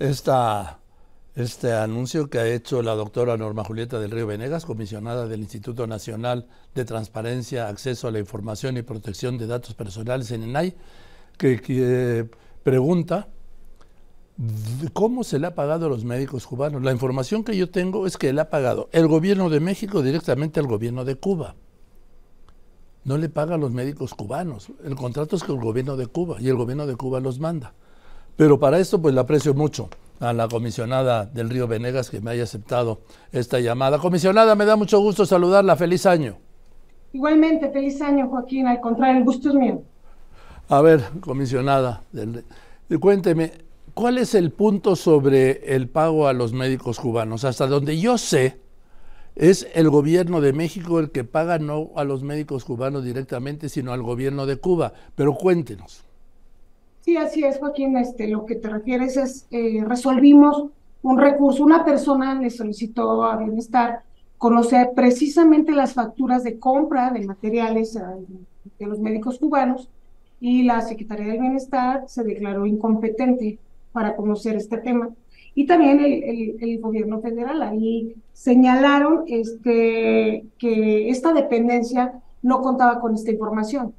esta, este anuncio que ha hecho la doctora Norma Julieta del Río Venegas, comisionada del Instituto Nacional de Transparencia, Acceso a la Información y Protección de Datos Personales en ENAI, que, pregunta cómo se le ha pagado a los médicos cubanos. La información que yo tengo es que le ha pagado el gobierno de México directamente al gobierno de Cuba. No le paga a los médicos cubanos. El contrato es con el gobierno de Cuba y el gobierno de Cuba los manda. Pero para esto, pues le aprecio mucho a la comisionada del Río Venegas que me haya aceptado esta llamada. Comisionada, me da mucho gusto saludarla. Feliz año. Igualmente, feliz año, Joaquín. Al contrario, el gusto es mío. A ver, comisionada, cuénteme, ¿cuál es el punto sobre el pago a los médicos cubanos? Hasta donde yo sé, es el gobierno de México el que paga no a los médicos cubanos directamente, sino al gobierno de Cuba. Pero cuéntenos. Sí, así es, Joaquín. Este, lo que te refieres es, eh, resolvimos un recurso. Una persona le solicitó a Bienestar conocer precisamente las facturas de compra de materiales eh, de los médicos cubanos y la Secretaría del Bienestar se declaró incompetente para conocer este tema. Y también el, el, gobierno federal ahí señalaron este, que esta dependencia no contaba con esta información.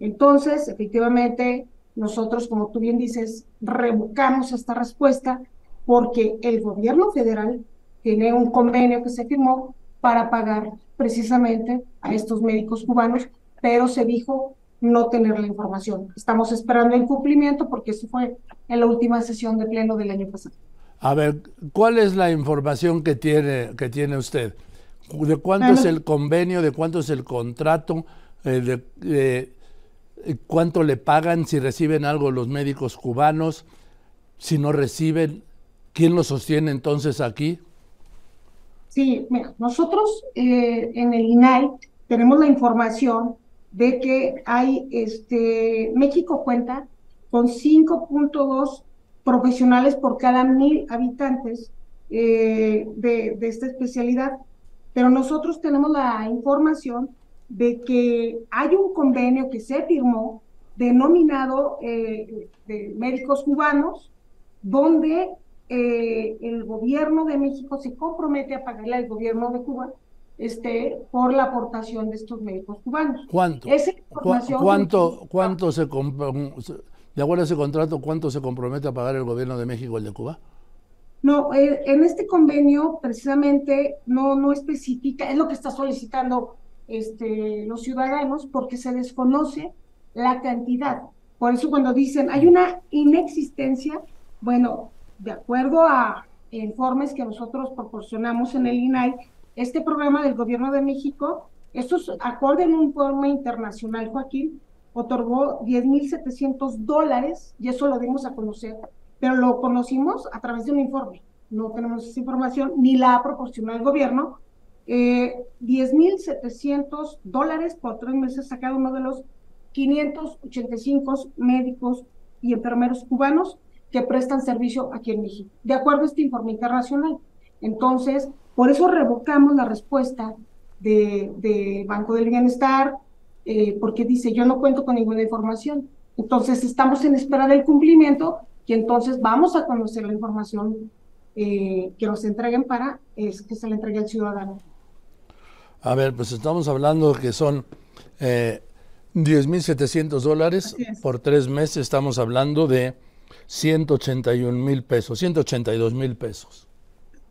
Entonces, efectivamente, nosotros, como tú bien dices, revocamos esta respuesta porque el gobierno federal tiene un convenio que se firmó para pagar precisamente a estos médicos cubanos, pero se dijo no tener la información. Estamos esperando el cumplimiento porque eso fue en la última sesión de pleno del año pasado. A ver, ¿cuál es la información que tiene, que tiene usted? ¿De cuánto es el convenio? ¿De cuánto es el contrato? Eh, de, cuánto le pagan si reciben algo los médicos cubanos, si no reciben, ¿quién lo sostiene entonces aquí? Sí, mira, nosotros eh, en el INAI tenemos la información de que hay, este, México cuenta con 5.2 profesionales por cada mil habitantes eh, de, de esta especialidad, pero nosotros tenemos la información de que hay un convenio que se firmó denominado eh, de médicos cubanos, donde eh, el gobierno de México se compromete a pagarle al gobierno de Cuba este, por la aportación de estos médicos cubanos. ¿Cuánto? ¿Cuánto, cuánto se de acuerdo a ese contrato, cuánto se compromete a pagar el gobierno de México el de Cuba? No, eh, en este convenio precisamente no, no especifica, es lo que está solicitando este, los ciudadanos porque se desconoce la cantidad. Por eso cuando dicen hay una inexistencia, bueno, de acuerdo a informes que nosotros proporcionamos en el INAI, este programa del gobierno de México, esto es acorde en un informe internacional, Joaquín, otorgó 10.700 dólares y eso lo dimos a conocer, pero lo conocimos a través de un informe. No tenemos esa información, ni la ha proporcionado el gobierno, eh, 10.700 dólares por tres meses a cada uno de los 585 médicos y enfermeros cubanos que prestan servicio aquí en México, de acuerdo a este informe internacional. Entonces, por eso revocamos la respuesta del de Banco del Bienestar, eh, porque dice, yo no cuento con ninguna información. Entonces, estamos en espera del cumplimiento y entonces vamos a conocer la información eh, que nos entreguen para es, que se le entregue al ciudadano. A ver, pues estamos hablando que son eh, 10.700 dólares por tres meses, estamos hablando de 181 mil pesos, 182 mil pesos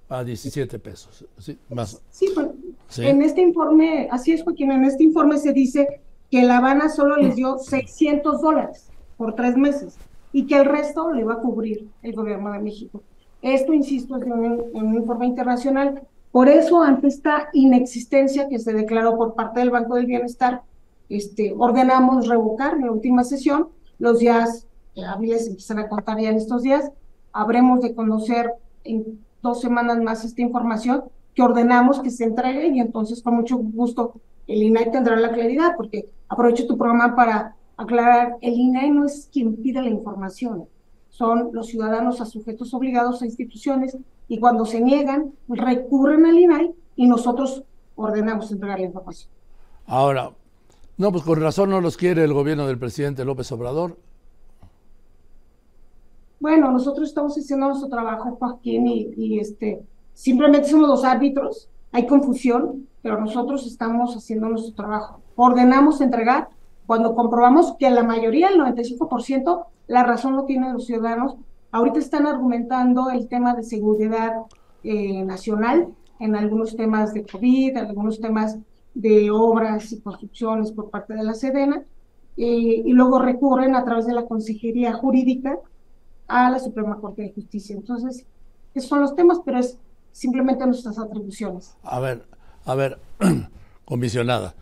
a 17 pesos. Sí, más. Sí, pues, en este informe, así es, Joaquín, en este informe se dice que La Habana solo les dio 600 dólares por tres meses y que el resto le va a cubrir el gobierno de México. Esto, insisto, es de un, un informe internacional por eso, ante esta inexistencia que se declaró por parte del Banco del Bienestar, este, ordenamos revocar en la última sesión. Los días hábiles empiezan a contar ya en estos días. Habremos de conocer en dos semanas más esta información que ordenamos que se entregue y entonces con mucho gusto el INAI tendrá la claridad, porque aprovecho tu programa para aclarar, el INAI no es quien pide la información, son los ciudadanos a sujetos obligados a instituciones y cuando se niegan, recurren al INAI y nosotros ordenamos entregar la información. Ahora, no, pues con razón no los quiere el gobierno del presidente López Obrador. Bueno, nosotros estamos haciendo nuestro trabajo, Joaquín, y, y este, simplemente somos los árbitros, hay confusión, pero nosotros estamos haciendo nuestro trabajo. Ordenamos entregar cuando comprobamos que la mayoría, el 95%, la razón lo tienen los ciudadanos. Ahorita están argumentando el tema de seguridad eh, nacional en algunos temas de COVID, algunos temas de obras y construcciones por parte de la Sedena, eh, y luego recurren a través de la Consejería Jurídica a la Suprema Corte de Justicia. Entonces, esos son los temas, pero es simplemente nuestras atribuciones. A ver, a ver, comisionada,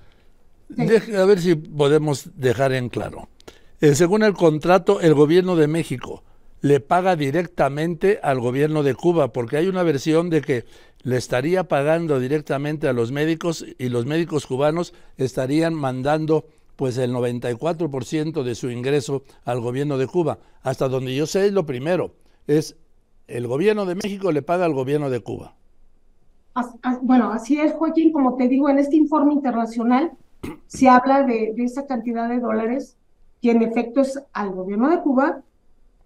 a ver si podemos dejar en claro. Eh, según el contrato, el gobierno de México le paga directamente al gobierno de Cuba, porque hay una versión de que le estaría pagando directamente a los médicos y los médicos cubanos estarían mandando pues el 94% de su ingreso al gobierno de Cuba. Hasta donde yo sé lo primero, es el gobierno de México le paga al gobierno de Cuba. Bueno, así es, Joaquín, como te digo, en este informe internacional se habla de, esa cantidad de dólares que en efecto es al gobierno de Cuba,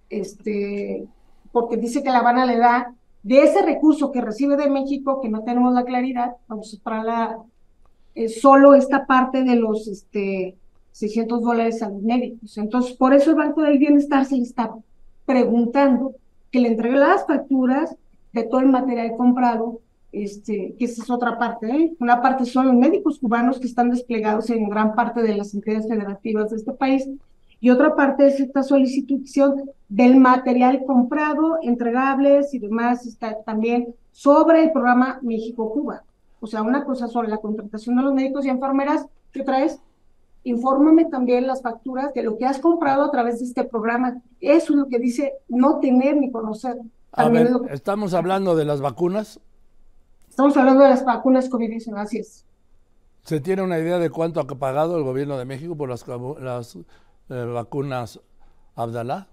este, porque dice que La Habana le da de ese recurso que recibe de México, que no tenemos la claridad, vamos a la, eh, solo esta parte de los este, 600 dólares a los médicos. Entonces, por eso el Banco del Bienestar se le está preguntando que le entregue las facturas de todo el material comprado, este, que esa es otra parte. ¿eh? Una parte son los médicos cubanos que están desplegados en gran parte de las entidades federativas de este país, y otra parte es esta solicitud del material comprado, entregables y demás, está también sobre el programa México-Cuba. O sea, una cosa sobre la contratación de los médicos y enfermeras, ¿qué otra es? infórmame también las facturas de lo que has comprado a través de este programa. Eso es lo que dice no tener ni conocer. A ver, ¿estamos hablando de las vacunas? Estamos hablando de las vacunas COVID-19, así es. ¿Se tiene una idea de cuánto ha pagado el gobierno de México por las, las eh, vacunas Abdalá?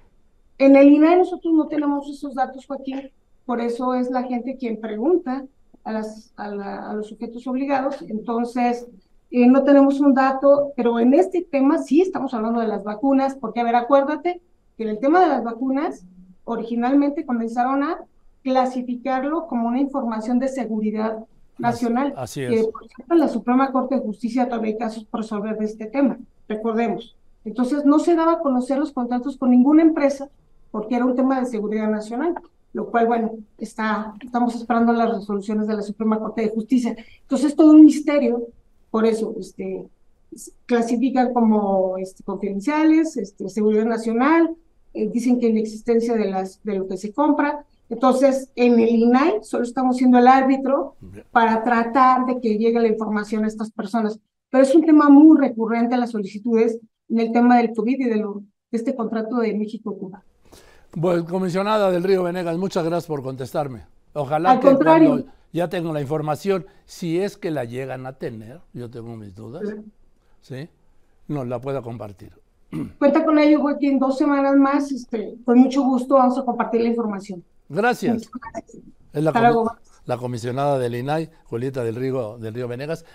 En el INAE nosotros no tenemos esos datos, Joaquín. Por eso es la gente quien pregunta a, las, a los sujetos obligados. Entonces, eh, no tenemos un dato, pero en este tema sí estamos hablando de las vacunas, porque, a ver, acuérdate que en el tema de las vacunas, originalmente comenzaron a clasificarlo como una información de seguridad nacional. Así es. Que, por ejemplo, en la Suprema Corte de Justicia todavía hay casos por resolver de este tema, recordemos. Entonces, no se daba a conocer los contratos con ninguna empresa porque era un tema de seguridad nacional, lo cual, bueno, está, estamos esperando las resoluciones de la Suprema Corte de Justicia. Entonces, es todo un misterio por eso, este, clasifican como este, confidenciales, este, seguridad nacional, eh, dicen que en existencia de, las, de lo que se compra. Entonces, en el INAI solo estamos siendo el árbitro para tratar de que llegue la información a estas personas. Pero es un tema muy recurrente a las solicitudes en el tema del COVID y de, lo, de este contrato de México-Cuba. Pues, comisionada del Río Venegas, muchas gracias por contestarme. Ojalá Al que contrario ya tengo la información, si es que la llegan a tener, yo tengo mis dudas, ¿sí? No, la pueda compartir. Cuenta con ello, Joaquín, dos semanas más, este, con mucho gusto vamos a compartir la información. Gracias. Es la, la comisionada del INAI, Julieta del Río, del Río Venegas.